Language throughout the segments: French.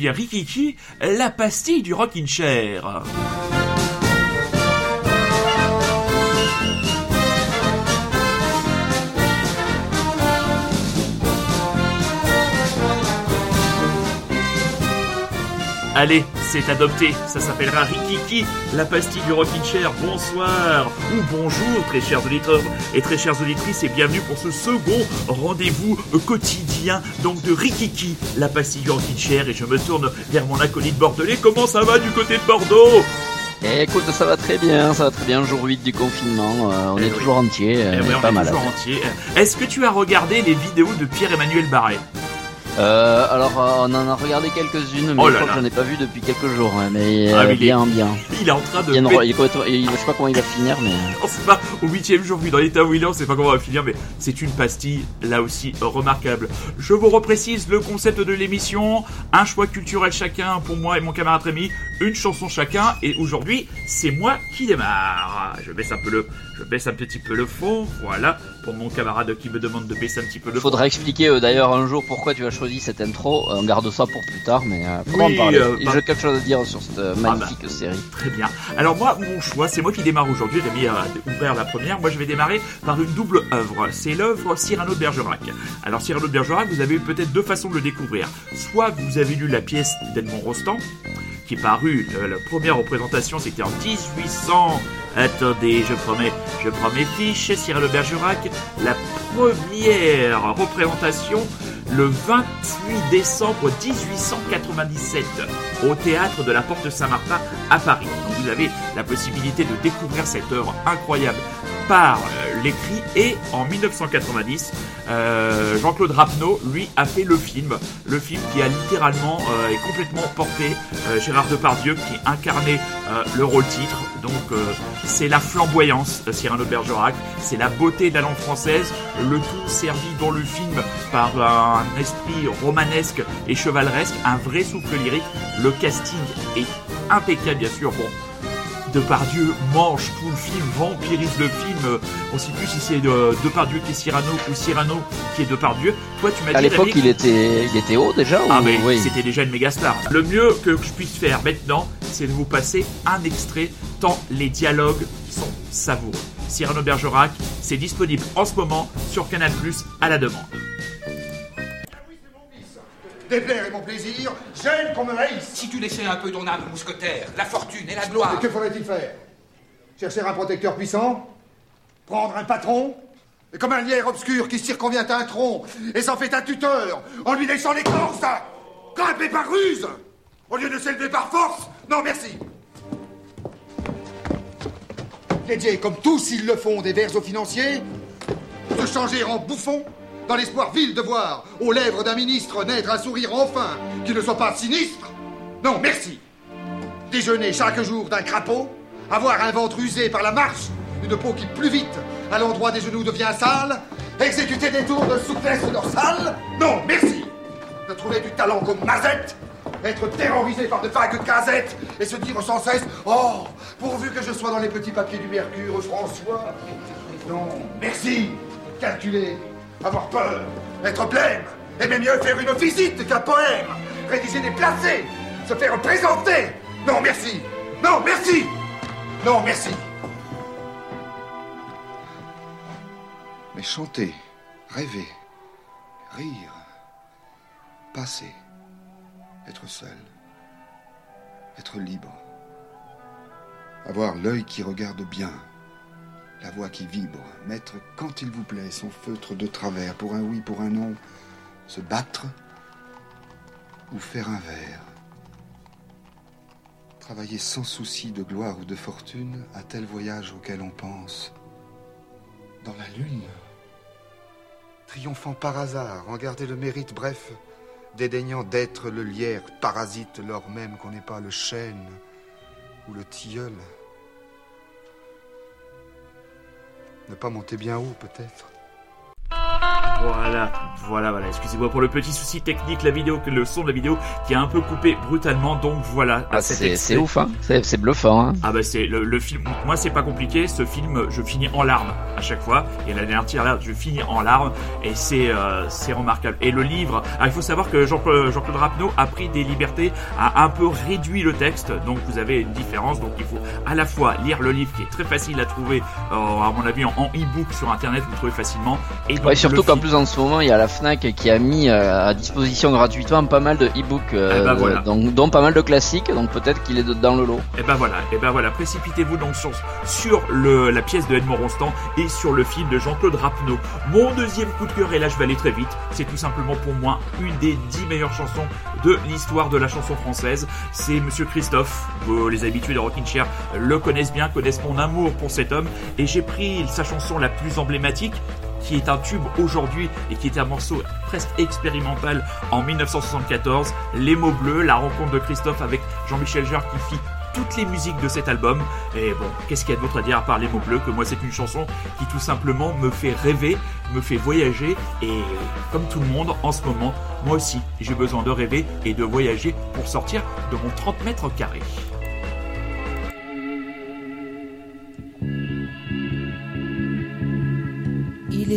bien Rikiki, la pastille du Rockin' Chair. Allez, c'est adopté, ça s'appellera Rikiki, la pastille du Rockin' Chair. Bonsoir ou bonjour, très chers auditeurs et très chères auditrices, et bienvenue pour ce second rendez-vous quotidien donc de Rikiki, la pastille du Rockin' Chair. Et je me tourne vers mon acolyte bordelais. Comment ça va du côté de Bordeaux? Eh, écoute, ça va très bien, ça va très bien. Jour 8 du confinement, euh, on Eh est oui. toujours entier, Eh on ouais, est on pas est malade. toujours entier. Est-ce que tu as regardé les vidéos de Pierre-Emmanuel Barret? Euh, alors, euh, on en a regardé quelques-unes, mais Oh je crois là. que j'en ai pas vu depuis quelques jours. hein, mais Ah, euh, mais il est- bien, bien. Il est en train de Bien, il est il- je sais pas comment il va finir, mais. On sait pas, au huitième jour, vu dans l'état où il est, on sait pas comment on va finir, mais c'est une pastille, là aussi, remarquable. Je vous reprécise le concept de l'émission, un choix culturel chacun pour moi et mon camarade Rémi, une chanson chacun, et aujourd'hui, c'est moi qui démarre. Je baisse un peu le, je baisse un petit peu le fond, voilà, pour mon camarade qui me demande de baisser un petit peu le fond. Faudra expliquer euh, d'ailleurs un jour pourquoi tu as choisi cette intro. On garde ça pour plus tard, mais euh, Oui, en parler. euh, Et bah- J'ai quelque chose à dire sur cette euh, bah. magnifique série. Très bien. Alors moi, mon choix, c'est moi qui démarre aujourd'hui. A ouvert la première. Moi, je vais démarrer par une double œuvre. C'est l'œuvre Cyrano de Bergerac. Alors Cyrano de Bergerac, vous avez eu peut-être deux façons de le découvrir. Soit vous avez lu la pièce d'Edmond Rostand, parue, euh, la première représentation, c'était en 1800. Attendez, je promets, je fiches. Cyrano de Bergerac, la première représentation le 28 décembre 1897 au théâtre de la Porte Saint-Martin à Paris. Donc vous avez la possibilité de découvrir cette œuvre incroyable euh, l'écrit et en 1990 euh, Jean-Claude Rapneau lui a fait le film. Le film qui a littéralement euh, est complètement porté euh, Gérard Depardieu qui incarnait euh, le rôle titre. Donc euh, c'est la flamboyance de Cyrano de Bergerac. C'est la beauté de la langue française. Le tout servi dans le film par un esprit romanesque et chevaleresque un vrai souffle lyrique. Le casting est impeccable bien sûr Depardieu mange tout le film, vampirise le film. On sait plus si c'est euh, Depardieu qui est Cyrano ou Cyrano qui est Depardieu. Toi, tu m'as dit À l'époque, il était, il était haut déjà ah ou... mais oui. c'était déjà une méga star. Le mieux que je puisse faire maintenant, c'est de vous passer un extrait tant les dialogues sont savoureux. Cyrano Bergerac, c'est disponible en ce moment sur Canal+ à la demande. Déplaire est mon plaisir, j'aime qu'on me haïsse. Si tu laissais un peu ton âme mousquetaire, la fortune et la gloire. Et que faudrait-il faire? Chercher un protecteur puissant? Prendre un patron? Et Comme un lierre obscur qui circonvient un tronc et s'en fait un tuteur en lui laissant l'écorce Grimper par ruse Au lieu de s'élever par force Non, merci. Dédier, comme tous ils le font, des vers aux financiers. Se changer en bouffon dans l'espoir vil de voir aux lèvres d'un ministre naître un sourire enfin qui ne soit pas sinistre. Non, merci. Déjeuner chaque jour d'un crapaud, avoir un ventre usé par la marche, une peau qui plus vite à l'endroit des genoux devient sale, exécuter des tours de souplesse dorsale. Non, merci. De trouver du talent comme Mazette, être terrorisé par de vagues casettes et se dire sans cesse Oh, pourvu que je sois dans les petits papiers du Mercure, François Non, merci. Calculer, avoir peur, être blême, aimer mieux faire une visite qu'un poème, rédiger des placés, se faire présenter. Non, merci. Non, merci. Non, merci. Mais chanter, rêver, rire, passer, être seul, être libre, avoir l'œil qui regarde bien, la voix qui vibre, mettre quand il vous plaît son feutre de travers pour un oui, pour un non, se battre ou faire un vers. Travailler sans souci de gloire ou de fortune à tel voyage auquel on pense. Dans la lune. Triomphant par hasard, en garder le mérite, bref, dédaignant d'être le lierre parasite lors même qu'on n'est pas le chêne ou le tilleul. Ne pas monter bien haut, peut-être. Voilà, voilà, voilà. Excusez-moi pour le petit souci technique, la vidéo, le son de la vidéo qui a un peu coupé brutalement. Donc voilà. Ah, c'est ouf, hein. C'est bluffant. Hein. Ah bah c'est le, film. Moi c'est pas compliqué. Ce film, je finis en larmes à chaque fois. Et la dernière je finis en larmes et c'est euh, c'est remarquable. Et le livre, alors, il faut savoir que Jean-Claude Jean Rapneau a pris des libertés, a un peu réduit le texte. Donc vous avez une différence. Donc il faut à la fois lire le livre qui est très facile à trouver, euh, à mon avis en, e-book sur internet, vous le trouvez facilement. Et ouais, surtout qu'en plus en ce moment il y a la Fnac qui a mis euh, à disposition gratuitement pas mal de e-books, euh, eh ben donc dont pas mal de classiques, donc peut-être qu'il est dans le lot. Et eh ben voilà, et eh ben voilà, précipitez-vous donc sur, sur le, la pièce de Edmond Rostand et sur le film de Jean-Claude Rapneau. Mon deuxième coup de cœur, et là je vais aller très vite, c'est tout simplement pour moi une des dix meilleures chansons de l'histoire de la chanson française. C'est Monsieur Christophe. les habitués de Rockin' Chair le connaissent bien, connaissent mon amour pour cet homme. Et j'ai pris sa chanson la plus emblématique, qui est un tube aujourd'hui et qui était un morceau presque expérimental en 1974. Les mots bleus, la rencontre de Christophe avec Jean-Michel Jarre qui fit toutes les musiques de cet album. Et bon, qu'est-ce qu'il y a d'autre à dire à part les mots bleus que moi c'est une chanson qui tout simplement me fait rêver, me fait voyager et comme tout le monde en ce moment, moi aussi j'ai besoin de rêver et de voyager pour sortir de mon 30 mètres carrés.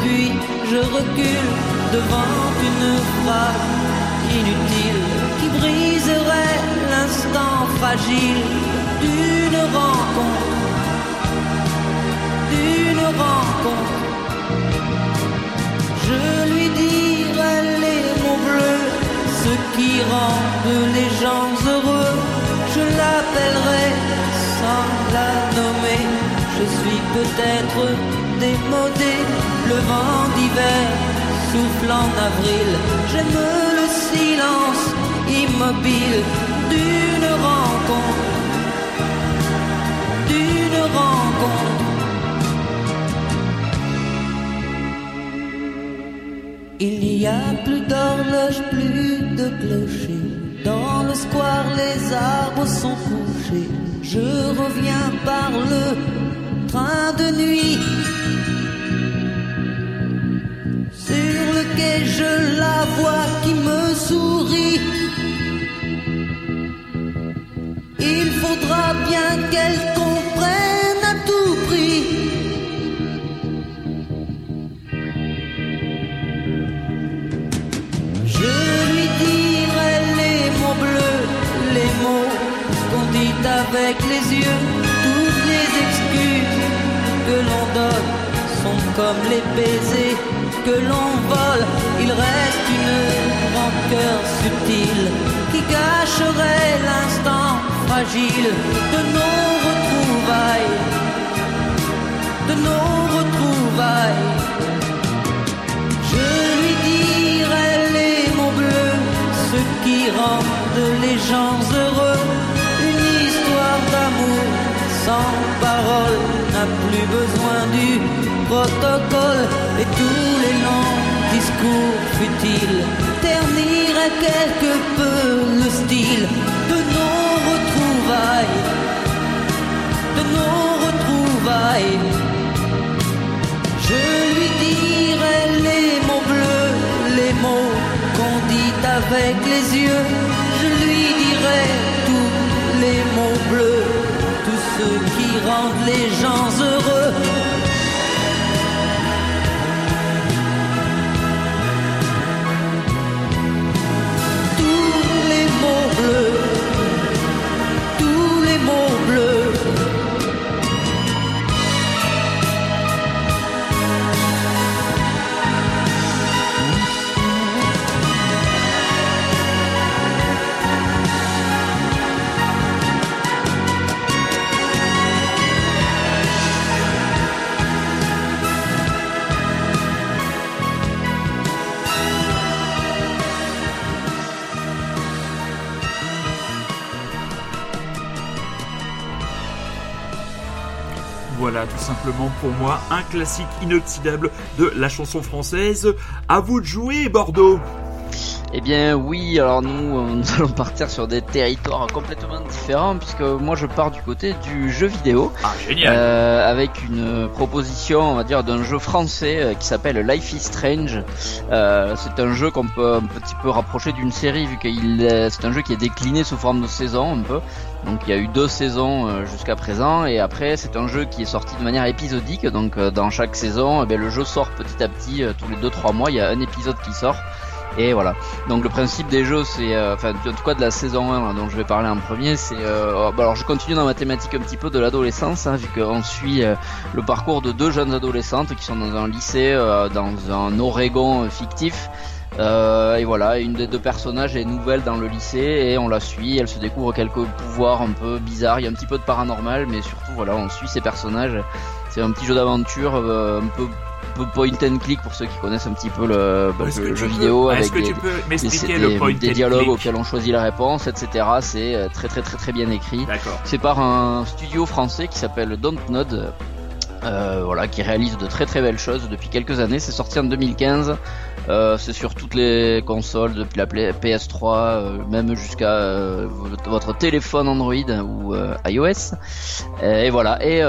puis je recule devant une phrase inutile qui briserait l'instant fragile d'une rencontre. D'une rencontre. Je lui dirai ce qui rend les gens heureux. Je l'appellerai sans la nommer. Je suis peut-être démodé, le vent d'hiver souffle en avril. J'aime le silence immobile d'une rencontre, d'une rencontre. Il n'y a plus d'horloge, plus de clocher. Dans le square, les arbres sont couchés. Je reviens par le train de nuit. Quai, je la vois qui me sourit. Il faudra bien qu'elle comprenne à tout prix avec les yeux. Toutes les excuses que l'on donne sont comme les baisers que l'on vole. Il reste une rancœur subtile qui cacherait l'instant fragile de nos retrouvailles. De nos retrouvailles. Je lui dirai les mots bleus, ce qui rendent les gens heureux d'amour sans parole n'a plus besoin du protocole et longs discours futiles terniraient quelque peu le style de nos retrouvailles, de nos retrouvailles. Je lui dirai les mots bleus, les mots qu'on dit avec les yeux, je lui dirai tous les mots bleus tous ceux qui rendent les gens heureux. Voilà, tout simplement pour moi un classique inoxydable de la chanson française. À vous de jouer, Bordeaux eh bien oui, alors nous, nous allons partir sur des territoires complètement différents puisque moi je pars du côté du jeu vidéo. Ah génial euh, Avec une proposition, on va dire, d'un jeu français euh, qui s'appelle Life is Strange. Euh, c'est un jeu qu'on peut un petit peu rapprocher d'une série vu qu'il c'est un jeu qui est décliné sous forme de saison un peu. Donc il y a eu deux saisons jusqu'à présent et après c'est un jeu qui est sorti de manière épisodique. Donc dans chaque saison, eh le jeu sort petit à petit tous les 2-3 mois. Il y a un épisode qui sort. Et voilà. Donc le principe des jeux, c'est, euh, enfin en tout cas de la saison 1 dont je vais parler en premier, c'est, euh, oh, bah, alors je continue dans ma thématique un petit peu de l'adolescence, hein, vu qu'on suit euh, le parcours de deux jeunes adolescentes qui sont dans un lycée, dans un Oregon fictif. et voilà, une des deux personnages est nouvelle dans le lycée et on la suit. Elle se découvre quelques pouvoirs un peu bizarres. Il y a un petit peu de paranormal, mais surtout voilà, on suit ces personnages. C'est un petit jeu d'aventure un peu point and click pour ceux qui connaissent un petit peu le, bah, jeu vidéo avec des, le des dialogues auxquels on choisit la réponse, etc. C'est euh, très très très très bien écrit. C'est par un studio français qui s'appelle Dontnod. Euh, voilà, qui réalise de très très belles choses depuis quelques années. C'est sorti en 2015. Euh, c'est sur toutes les consoles, depuis la PS3, euh, même jusqu'à votre téléphone Android ou iOS. Et voilà. Et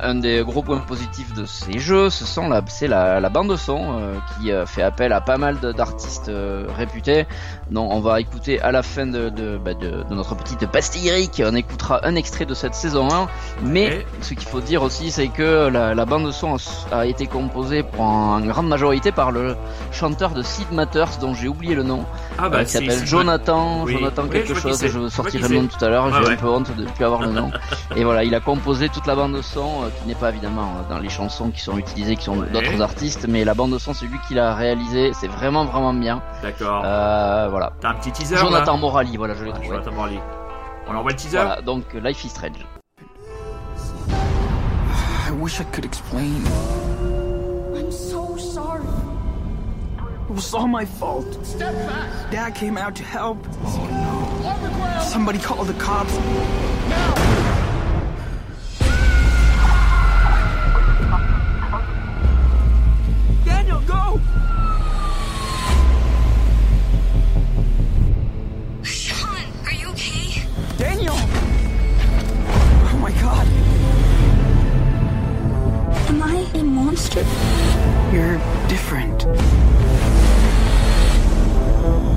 un des gros points positifs de ces jeux, ce sont la, c'est la, bande son euh, qui euh, fait appel à pas mal d'artistes euh, réputés. Donc on va écouter à la fin de, de, bah, de, de notre petite pastillerie, on écoutera un extrait de cette saison 1. Mais ce qu'il faut dire aussi, c'est que la, la bande son a été composée pour en, grande majorité par le chanteur de Sid Matters, dont j'ai oublié le nom, ah bah, qui s'appelle Jonathan, Jonathan quelque chose. Je sortirai le nom tout à l'heure. j'ai un peu honte de ne plus avoir le nom. Et voilà, il a composé toute la bande son euh, qui n'est pas évidemment euh, dans les chansons qui sont utilisées, qui sont d'autres artistes, mais la bande son, c'est lui qui l'a réalisé, c'est vraiment vraiment bien. D'accord. Euh, voilà. T'as un petit teaser Jonathan Morali, voilà, je l'ai ah, trouvé. Jonathan Morali. On envoie le teaser Voilà, donc Life is Strange. I wish I could explain. I'm so sorry. It was all my fault. Step back. Dad came out to help. Oh no. Somebody called the cops. Now. You're different.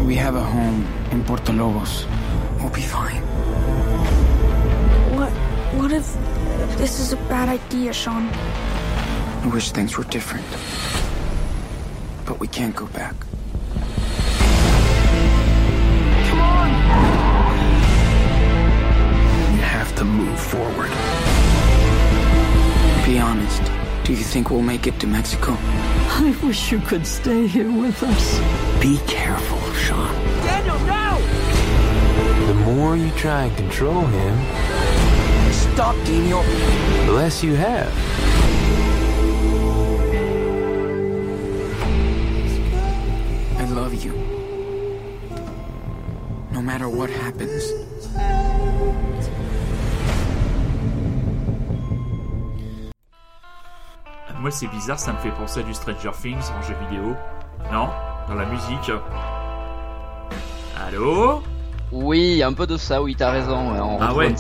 We have a home in Puerto Lobos. We'll be fine. What? What if this is a bad idea, Sean? I wish things were different. But we can't go back. Come on! You have to move forward. Be honest. Do you think we'll make it to Mexico? I wish you could stay here with us. Be careful, Sean. Daniel, no! The more you try and control him... Stop, Daniel! The less you have. I love you. No matter what happens. Moi, c'est bizarre, ça me fait penser à du Stranger Things en jeu vidéo. Non? Dans la musique. Allô? Oui, un peu de ça, oui, t'as raison. On ah ouais.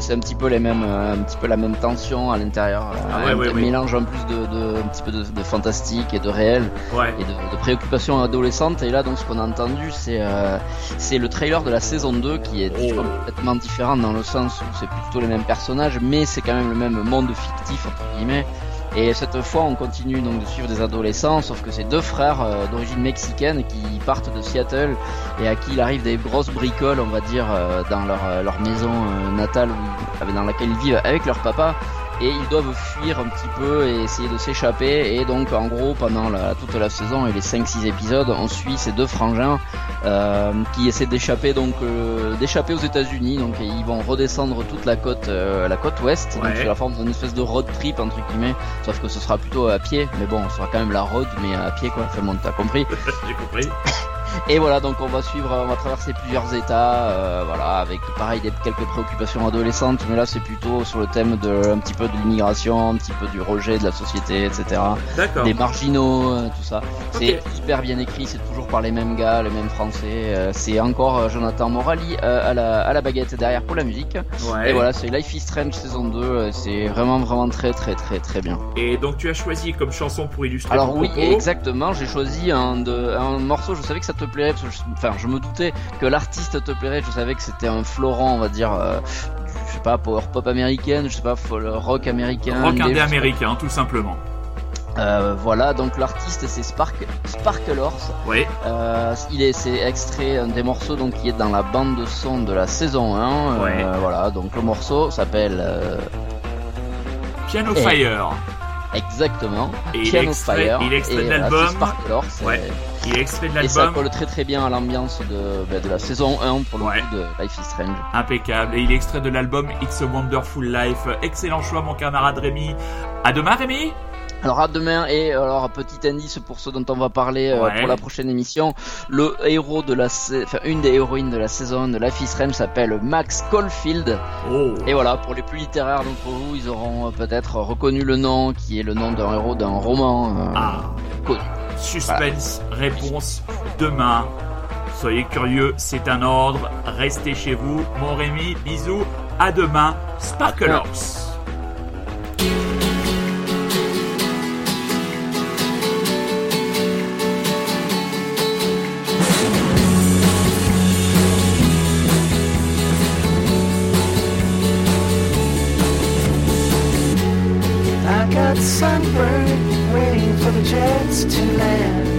c'est un petit peu les mêmes, euh, un petit peu la même tension à l'intérieur. Ah ouais, un, mélange en plus de, de, un petit peu de, de fantastique et de réel et de, de préoccupations adolescentes. Et là, donc, ce qu'on a entendu, c'est, euh, c'est le trailer de la saison 2 qui est oh. complètement différent dans le sens où c'est plutôt les mêmes personnages, mais c'est quand même le même monde fictif entre guillemets. Et cette fois, on continue donc de suivre des adolescents, sauf que c'est deux frères euh, d'origine mexicaine qui partent de Seattle et à qui il arrive des grosses bricoles, on va dire, euh, dans leur, euh, leur maison natale dans laquelle ils vivent avec leur papa et ils doivent fuir un petit peu et essayer de s'échapper. Et donc en gros pendant la, toute la saison et les 5-6 épisodes on suit ces deux frangins euh, qui essaient d'échapper donc euh, d'échapper aux États-Unis. Donc ils vont redescendre toute la côte euh, la côte ouest. Donc sous la forme d'une espèce de road trip entre guillemets. Sauf que ce sera plutôt à pied. Mais bon ce sera quand même la road mais à pied quoi. Enfin bon t'as compris. J'ai compris Et voilà, donc on va suivre, on va traverser plusieurs états, euh, voilà, avec pareil des, quelques préoccupations adolescentes, mais là c'est plutôt sur le thème de un petit peu de l'immigration, un petit peu du rejet de la société, etc. Des marginaux, euh, tout ça. C'est super bien écrit, c'est toujours par les mêmes gars, les mêmes Français. Euh, c'est encore Jonathan Morali à la, à la baguette derrière pour la musique. Et voilà, c'est Life is Strange saison 2. C'est vraiment vraiment très très très très bien. Et donc tu as choisi comme chanson pour illustrer. Alors oui, exactement. J'ai choisi un, de, un morceau. Je savais que ça te plairait. Parce que je, enfin, je me doutais que l'artiste te plairait. Je savais que c'était un Florent, on va dire. Euh, je sais pas, power pop américaine, je sais pas, rock américain. Rock indé américain, tout simplement. Euh, voilà, donc l'artiste c'est Spark, Sparkle Horse. Oui. Euh, il est, c'est extrait un des morceaux donc qui est dans la bande de son de la saison 1. Ouais. voilà, donc le morceau s'appelle Piano Fire. Exactement. Et Piano il Fire. Il extrait de l'album. Ouais. Il est extrait de l'album. Et ça colle très très bien à l'ambiance de, bah, de la saison 1 pour le coup de Life is Strange. Impeccable. Et il est extrait de l'album It's a Wonderful Life. Excellent choix mon camarade Rémi. À demain Rémi alors à demain et alors petit indice pour ceux dont on va parler euh, pour la prochaine émission, le héros de la enfin une des héroïnes de la saison de Life is Strange s'appelle Max Caulfield. Oh. Et voilà, pour les plus littéraires d'entre vous, ils auront euh, peut-être reconnu le nom qui est le nom d'un héros d'un roman euh, ah. connu. Suspense, réponse demain. Soyez curieux, c'est un ordre. Restez chez vous. Mon Rémi, bisous. À demain. Sparklers. sunburned, waiting for the jets to land.